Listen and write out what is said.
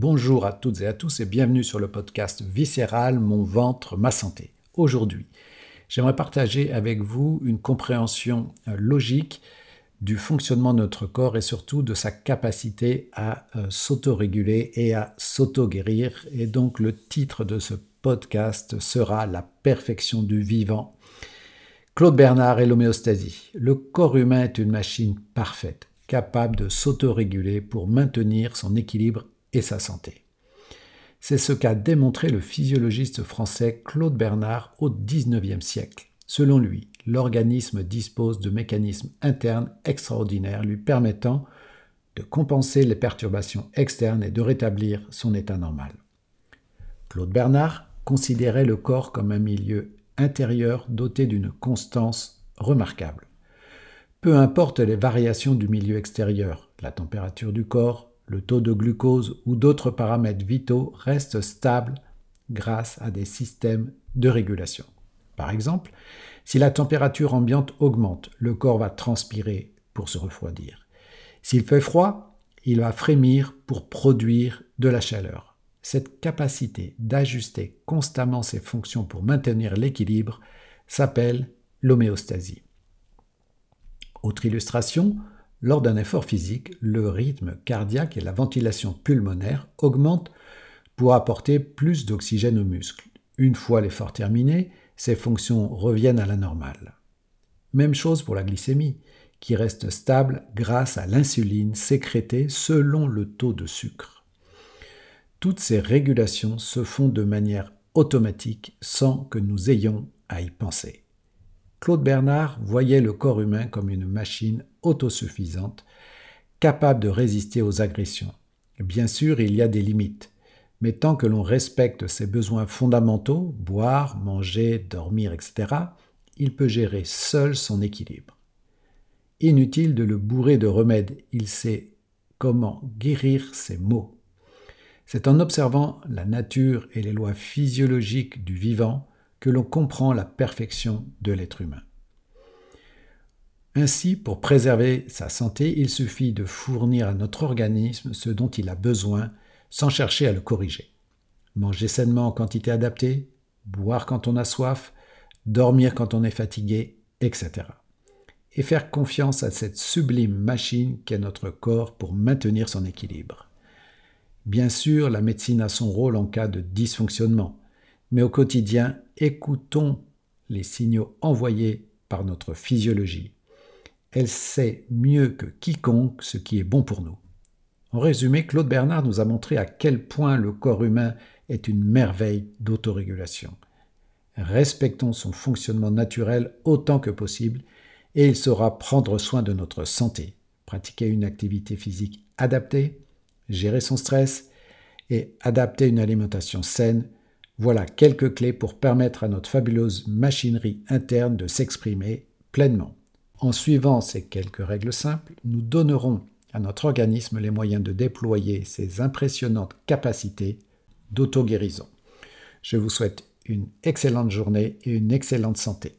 Bonjour à toutes et à tous et bienvenue sur le podcast Viscéral, mon ventre, ma santé. Aujourd'hui, j'aimerais partager avec vous une compréhension euh, logique du fonctionnement de notre corps et surtout de sa capacité à euh, s'auto-réguler et à s'auto-guérir. Et donc le titre de ce podcast sera La perfection du vivant. Claude Bernard et l'homéostasie. Le corps humain est une machine parfaite, capable de s'auto-réguler pour maintenir son équilibre et sa santé. C'est ce qu'a démontré le physiologiste français Claude Bernard au XIXe siècle. Selon lui, l'organisme dispose de mécanismes internes extraordinaires lui permettant de compenser les perturbations externes et de rétablir son état normal. Claude Bernard considérait le corps comme un milieu intérieur doté d'une constance remarquable. Peu importe les variations du milieu extérieur, la température du corps, le taux de glucose ou d'autres paramètres vitaux restent stables grâce à des systèmes de régulation. Par exemple, si la température ambiante augmente, le corps va transpirer pour se refroidir. S'il fait froid, il va frémir pour produire de la chaleur. Cette capacité d'ajuster constamment ses fonctions pour maintenir l'équilibre s'appelle l'homéostasie. Autre illustration, lors d'un effort physique, le rythme cardiaque et la ventilation pulmonaire augmentent pour apporter plus d'oxygène aux muscles. Une fois l'effort terminé, ces fonctions reviennent à la normale. Même chose pour la glycémie, qui reste stable grâce à l'insuline sécrétée selon le taux de sucre. Toutes ces régulations se font de manière automatique sans que nous ayons à y penser. Claude Bernard voyait le corps humain comme une machine autosuffisante, capable de résister aux agressions. Bien sûr, il y a des limites, mais tant que l'on respecte ses besoins fondamentaux, boire, manger, dormir, etc., il peut gérer seul son équilibre. Inutile de le bourrer de remèdes, il sait comment guérir ses maux. C'est en observant la nature et les lois physiologiques du vivant que l'on comprend la perfection de l'être humain. Ainsi, pour préserver sa santé, il suffit de fournir à notre organisme ce dont il a besoin sans chercher à le corriger. Manger sainement en quantité adaptée, boire quand on a soif, dormir quand on est fatigué, etc. Et faire confiance à cette sublime machine qu'est notre corps pour maintenir son équilibre. Bien sûr, la médecine a son rôle en cas de dysfonctionnement, mais au quotidien, écoutons les signaux envoyés par notre physiologie. Elle sait mieux que quiconque ce qui est bon pour nous. En résumé, Claude Bernard nous a montré à quel point le corps humain est une merveille d'autorégulation. Respectons son fonctionnement naturel autant que possible et il saura prendre soin de notre santé, pratiquer une activité physique adaptée, gérer son stress et adapter une alimentation saine voilà quelques clés pour permettre à notre fabuleuse machinerie interne de s'exprimer pleinement. En suivant ces quelques règles simples, nous donnerons à notre organisme les moyens de déployer ses impressionnantes capacités d'auto-guérison. Je vous souhaite une excellente journée et une excellente santé.